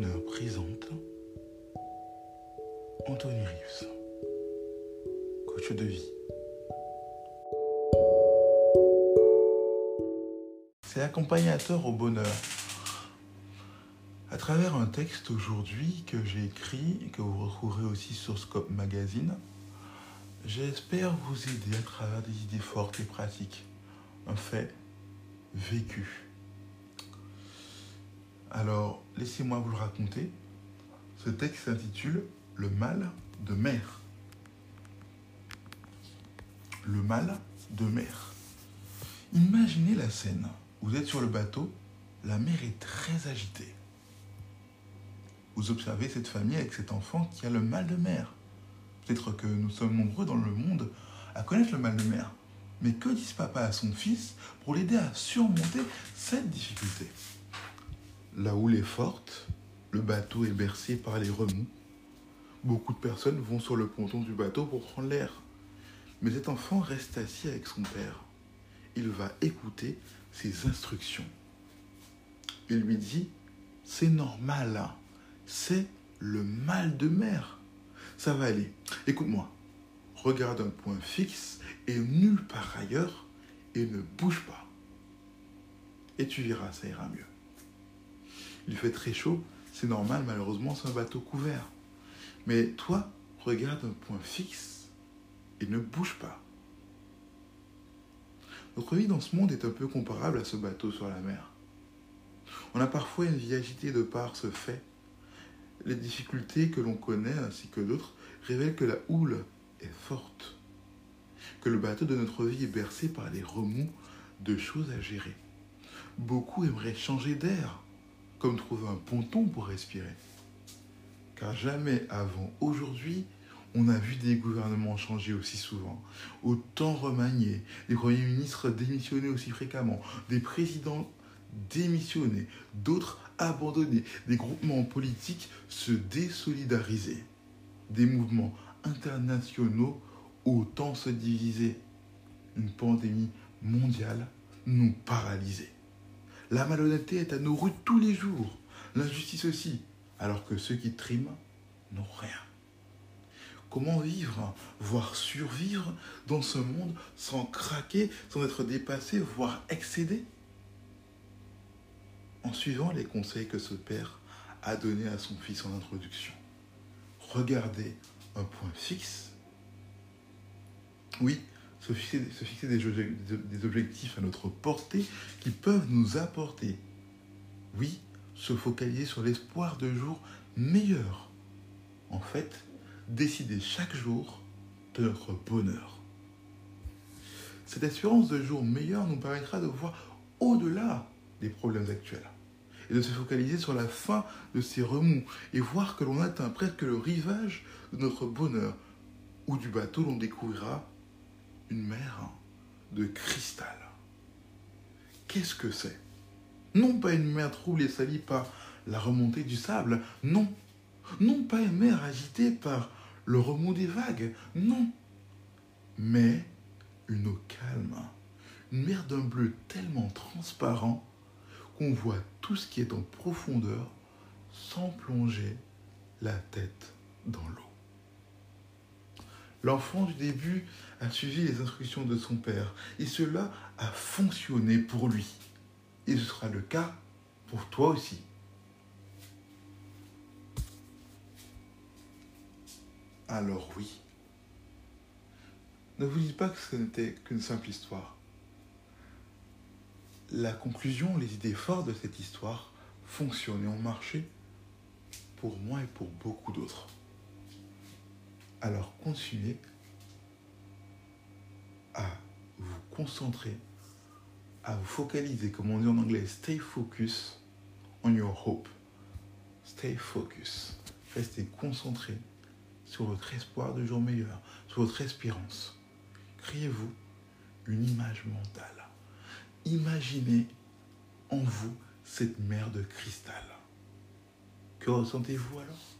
Présente Anthony Rives, coach de vie. C'est accompagnateur au bonheur. À travers un texte aujourd'hui que j'ai écrit et que vous retrouverez aussi sur Scope Magazine, j'espère vous aider à travers des idées fortes et pratiques. Un fait vécu. Alors, laissez-moi vous le raconter. Ce texte s'intitule Le mal de mer. Le mal de mer. Imaginez la scène. Vous êtes sur le bateau, la mer est très agitée. Vous observez cette famille avec cet enfant qui a le mal de mer. Peut-être que nous sommes nombreux dans le monde à connaître le mal de mer. Mais que dit papa à son fils pour l'aider à surmonter cette difficulté? La houle est forte, le bateau est bercé par les remous. Beaucoup de personnes vont sur le ponton du bateau pour prendre l'air. Mais cet enfant reste assis avec son père. Il va écouter ses instructions. Il lui dit, c'est normal, hein. c'est le mal de mer. Ça va aller. Écoute-moi, regarde un point fixe et nulle part ailleurs et ne bouge pas. Et tu verras, ça ira mieux. Il fait très chaud, c'est normal, malheureusement, c'est un bateau couvert. Mais toi, regarde un point fixe et ne bouge pas. Notre vie dans ce monde est un peu comparable à ce bateau sur la mer. On a parfois une vie agitée de par ce fait. Les difficultés que l'on connaît ainsi que d'autres révèlent que la houle est forte, que le bateau de notre vie est bercé par les remous de choses à gérer. Beaucoup aimeraient changer d'air, comme trouver un ponton pour respirer. Car jamais avant aujourd'hui, on a vu des gouvernements changer aussi souvent, autant remaniés, des premiers ministres démissionner aussi fréquemment, des présidents démissionner, d'autres abandonner, des groupements politiques se désolidariser, des mouvements internationaux autant se diviser, une pandémie mondiale nous paralyser. La malhonnêteté est à nos rues tous les jours, l'injustice aussi, alors que ceux qui triment n'ont rien. Comment vivre, voire survivre dans ce monde sans craquer, sans être dépassé, voire excédé? En suivant les conseils que ce père a donnés à son fils en introduction. Regardez un point fixe. Oui, se fixer, se fixer des, objectifs à notre portée qui peuvent nous apporter. Oui, se focaliser sur l'espoir de jours meilleurs. En fait, décider chaque jour de notre bonheur. Cette espérance de jours meilleurs nous permettra de voir au-delà des problèmes actuels et de se focaliser sur la fin de ces remous et voir que l'on atteint presque le rivage de notre bonheur ou du bateau l'on découvrira une mer de cristal. Qu'est-ce que c'est? Non pas une mer trouble et salie par la remontée du sable, non. Non pas une mer agitée par le remous des vagues, non. Mais une eau calme, une mer d'un bleu tellement transparent qu'on voit tout ce qui est en profondeur sans plonger la tête dans l'eau. L'enfant du début a suivi les instructions de son père et cela a fonctionné pour lui. Et ce sera le cas pour toi aussi. Alors oui, ne vous dites pas que ce n'était qu'une simple histoire. La conclusion, les idées fortes de cette histoire fonctionnent et ont marché pour moi et pour beaucoup d'autres. Alors continuez à vous concentrer, à vous focaliser, comme on dit en anglais, stay focus on your hope. Stay focus. Restez concentré sur votre espoir de jour meilleur, sur votre espérance. Créez-vous une image mentale. Imaginez en vous cette mer de cristal. Que ressentez-vous alors?